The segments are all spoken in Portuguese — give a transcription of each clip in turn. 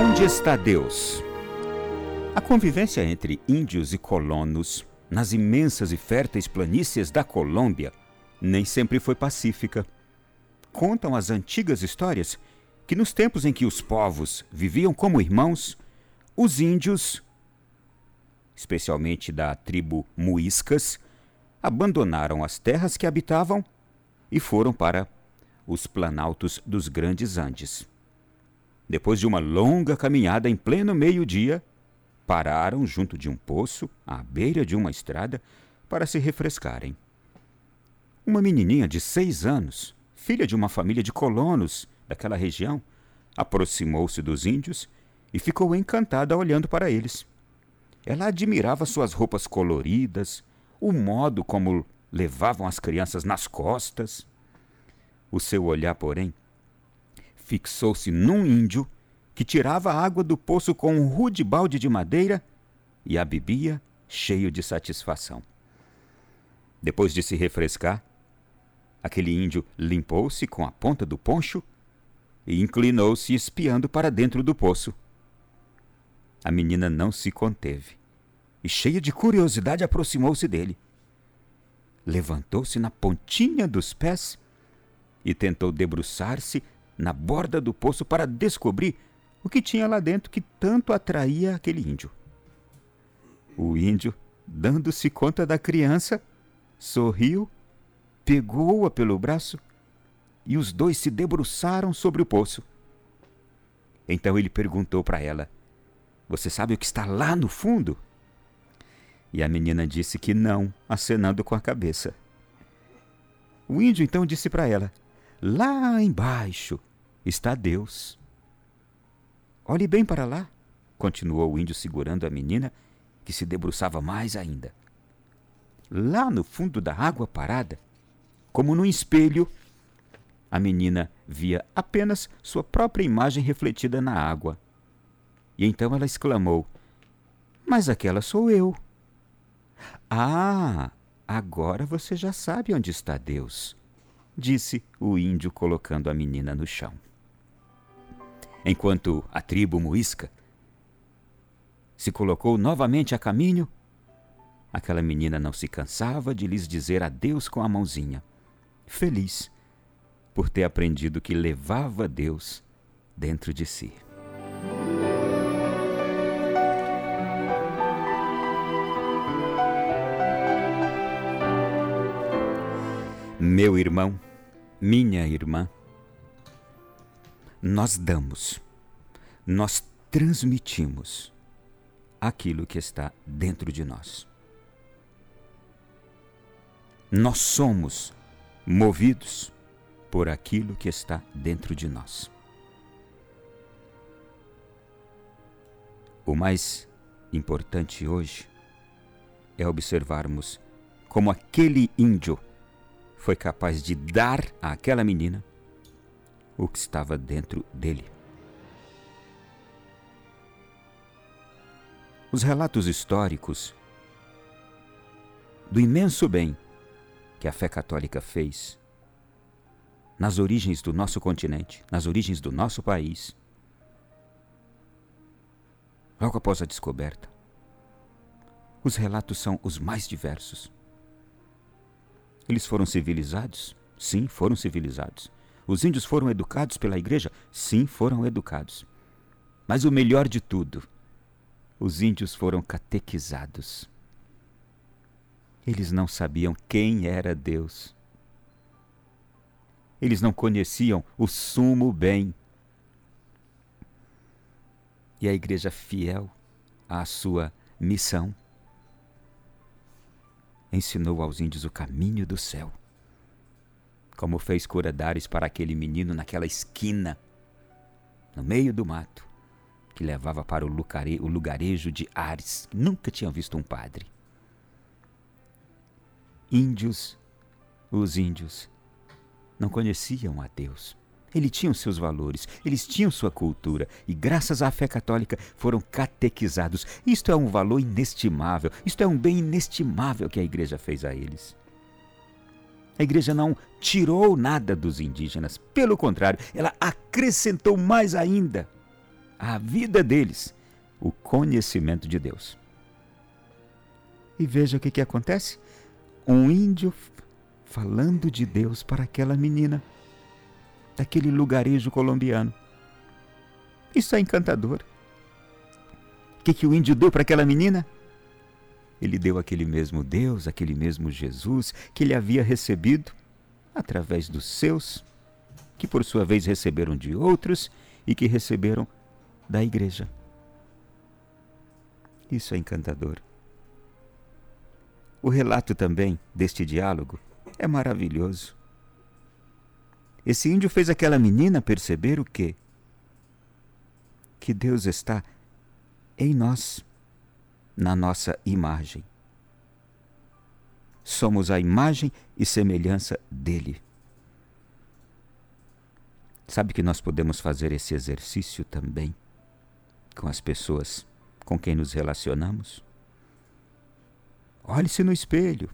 Onde está Deus? A convivência entre índios e colonos nas imensas e férteis planícies da Colômbia nem sempre foi pacífica. Contam as antigas histórias que nos tempos em que os povos viviam como irmãos, os índios, especialmente da tribo Muiscas, abandonaram as terras que habitavam e foram para os planaltos dos grandes Andes. Depois de uma longa caminhada em pleno meio-dia, pararam junto de um poço, à beira de uma estrada, para se refrescarem. Uma menininha de seis anos, filha de uma família de colonos daquela região, aproximou-se dos índios e ficou encantada olhando para eles. Ela admirava suas roupas coloridas, o modo como levavam as crianças nas costas. O seu olhar, porém, fixou-se num índio que tirava água do poço com um rude balde de madeira e a bebia cheio de satisfação. Depois de se refrescar, aquele índio limpou-se com a ponta do poncho e inclinou-se espiando para dentro do poço. A menina não se conteve e, cheia de curiosidade, aproximou-se dele. Levantou-se na pontinha dos pés e tentou debruçar-se na borda do poço para descobrir o que tinha lá dentro que tanto atraía aquele índio. O índio, dando-se conta da criança, sorriu, pegou-a pelo braço e os dois se debruçaram sobre o poço. Então ele perguntou para ela: Você sabe o que está lá no fundo? E a menina disse que não, acenando com a cabeça. O índio então disse para ela: Lá embaixo está Deus. Olhe bem para lá, continuou o índio segurando a menina, que se debruçava mais ainda. Lá no fundo da água parada, como num espelho, a menina via apenas sua própria imagem refletida na água. E então ela exclamou: Mas aquela sou eu. Ah, agora você já sabe onde está Deus disse o índio colocando a menina no chão. Enquanto a tribo muisca se colocou novamente a caminho, aquela menina não se cansava de lhes dizer adeus com a mãozinha, feliz por ter aprendido que levava Deus dentro de si. Meu irmão, minha irmã, nós damos, nós transmitimos aquilo que está dentro de nós. Nós somos movidos por aquilo que está dentro de nós. O mais importante hoje é observarmos como aquele índio foi capaz de dar àquela menina o que estava dentro dele. Os relatos históricos do imenso bem que a fé católica fez nas origens do nosso continente, nas origens do nosso país, logo após a descoberta. Os relatos são os mais diversos. Eles foram civilizados? Sim, foram civilizados. Os índios foram educados pela igreja? Sim, foram educados. Mas o melhor de tudo, os índios foram catequizados. Eles não sabiam quem era Deus. Eles não conheciam o sumo bem. E a igreja fiel à sua missão ensinou aos índios o caminho do céu. Como fez Coradares para aquele menino naquela esquina, no meio do mato, que levava para o, o lugarejo de Ares, nunca tinham visto um padre. Índios, os índios, não conheciam a Deus. Eles tinham seus valores, eles tinham sua cultura e, graças à fé católica, foram catequizados. Isto é um valor inestimável, isto é um bem inestimável que a igreja fez a eles. A igreja não tirou nada dos indígenas, pelo contrário, ela acrescentou mais ainda. à vida deles o conhecimento de Deus. E veja o que, que acontece: um índio falando de Deus para aquela menina, daquele lugarejo colombiano. Isso é encantador. O que, que o índio deu para aquela menina? Ele deu aquele mesmo Deus, aquele mesmo Jesus que ele havia recebido através dos seus, que por sua vez receberam de outros e que receberam da igreja. Isso é encantador. O relato também deste diálogo é maravilhoso. Esse índio fez aquela menina perceber o quê? Que Deus está em nós, na nossa imagem. Somos a imagem e semelhança dele. Sabe que nós podemos fazer esse exercício também com as pessoas com quem nos relacionamos? Olhe-se no espelho.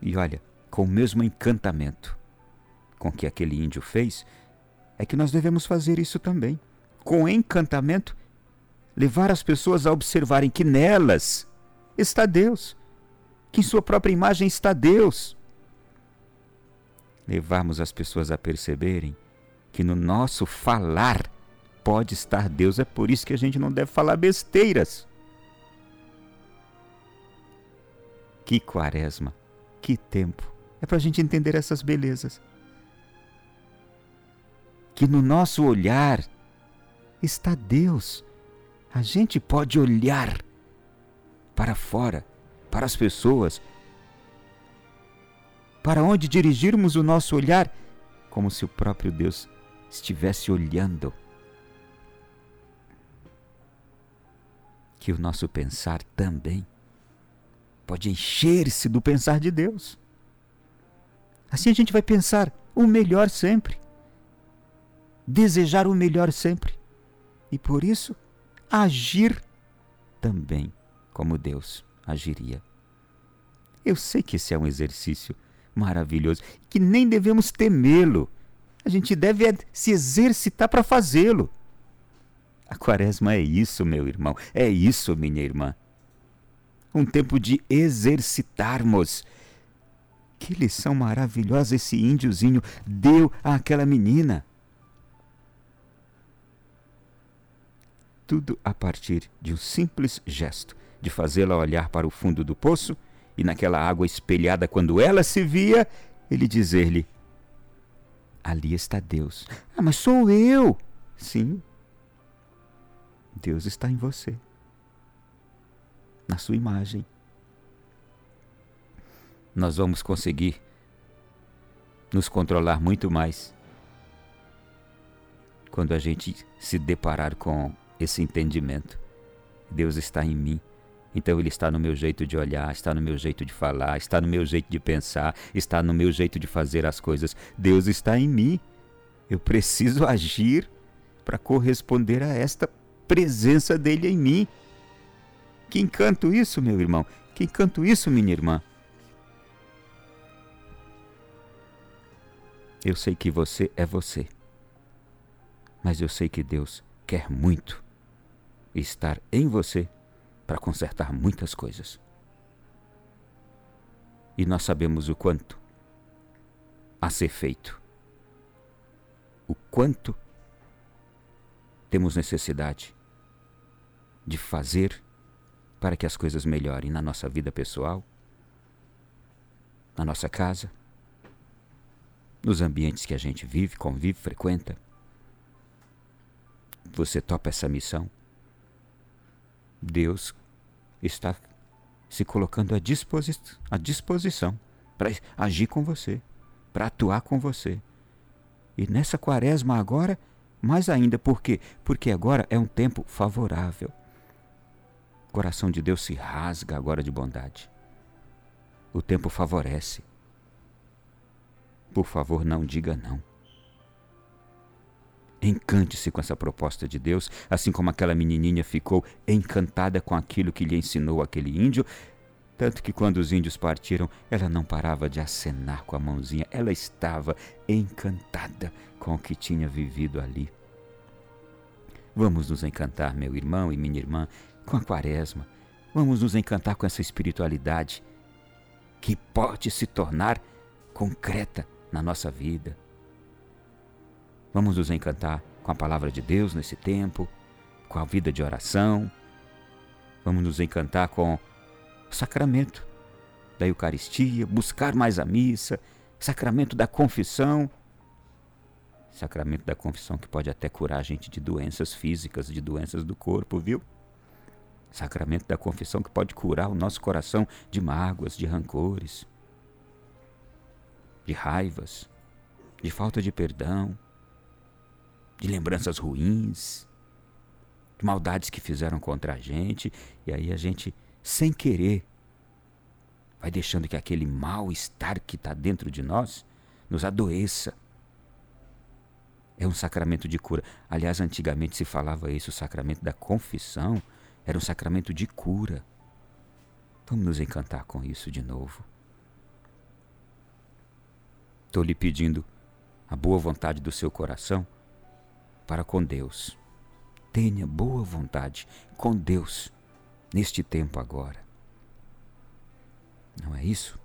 E olha, com o mesmo encantamento com que aquele índio fez, é que nós devemos fazer isso também. Com encantamento, levar as pessoas a observarem que nelas está Deus, que em sua própria imagem está Deus. Levarmos as pessoas a perceberem que no nosso falar pode estar Deus, é por isso que a gente não deve falar besteiras. Que quaresma, que tempo. É para a gente entender essas belezas. Que no nosso olhar está Deus. A gente pode olhar para fora, para as pessoas, para onde dirigirmos o nosso olhar, como se o próprio Deus estivesse olhando. Que o nosso pensar também pode encher-se do pensar de Deus. Assim a gente vai pensar o melhor sempre, desejar o melhor sempre e por isso agir também como Deus agiria. Eu sei que esse é um exercício maravilhoso que nem devemos temê-lo. A gente deve se exercitar para fazê-lo. A quaresma é isso, meu irmão, é isso, minha irmã um tempo de exercitarmos. Que lição maravilhosa esse índiozinho deu àquela menina. Tudo a partir de um simples gesto, de fazê-la olhar para o fundo do poço e naquela água espelhada quando ela se via, ele dizer-lhe: Ali está Deus. Ah, mas sou eu! Sim, Deus está em você na sua imagem. Nós vamos conseguir nos controlar muito mais quando a gente se deparar com esse entendimento. Deus está em mim. Então ele está no meu jeito de olhar, está no meu jeito de falar, está no meu jeito de pensar, está no meu jeito de fazer as coisas. Deus está em mim. Eu preciso agir para corresponder a esta presença dele em mim. Que encanto isso, meu irmão! Que encanto isso, minha irmã! Eu sei que você é você, mas eu sei que Deus quer muito estar em você para consertar muitas coisas. E nós sabemos o quanto a ser feito, o quanto temos necessidade de fazer para que as coisas melhorem na nossa vida pessoal, na nossa casa, nos ambientes que a gente vive, convive, frequenta. Você topa essa missão? Deus está se colocando à, disposi à disposição para agir com você, para atuar com você. E nessa quaresma agora, mais ainda, por quê? Porque agora é um tempo favorável. O coração de Deus se rasga agora de bondade. O tempo favorece. Por favor, não diga não. Encante-se com essa proposta de Deus, assim como aquela menininha ficou encantada com aquilo que lhe ensinou aquele índio, tanto que quando os índios partiram, ela não parava de acenar com a mãozinha, ela estava encantada com o que tinha vivido ali. Vamos nos encantar, meu irmão e minha irmã, com a quaresma. Vamos nos encantar com essa espiritualidade que pode se tornar concreta na nossa vida. Vamos nos encantar com a palavra de Deus nesse tempo, com a vida de oração. Vamos nos encantar com o sacramento da Eucaristia, buscar mais a missa, sacramento da confissão. Sacramento da confissão que pode até curar a gente de doenças físicas, de doenças do corpo, viu? Sacramento da confissão que pode curar o nosso coração de mágoas, de rancores, de raivas, de falta de perdão, de lembranças ruins, de maldades que fizeram contra a gente, e aí a gente, sem querer, vai deixando que aquele mal-estar que está dentro de nós nos adoeça. É um sacramento de cura. Aliás, antigamente se falava isso, o sacramento da confissão era um sacramento de cura. Vamos nos encantar com isso de novo. Estou lhe pedindo a boa vontade do seu coração para com Deus. Tenha boa vontade com Deus neste tempo agora. Não é isso?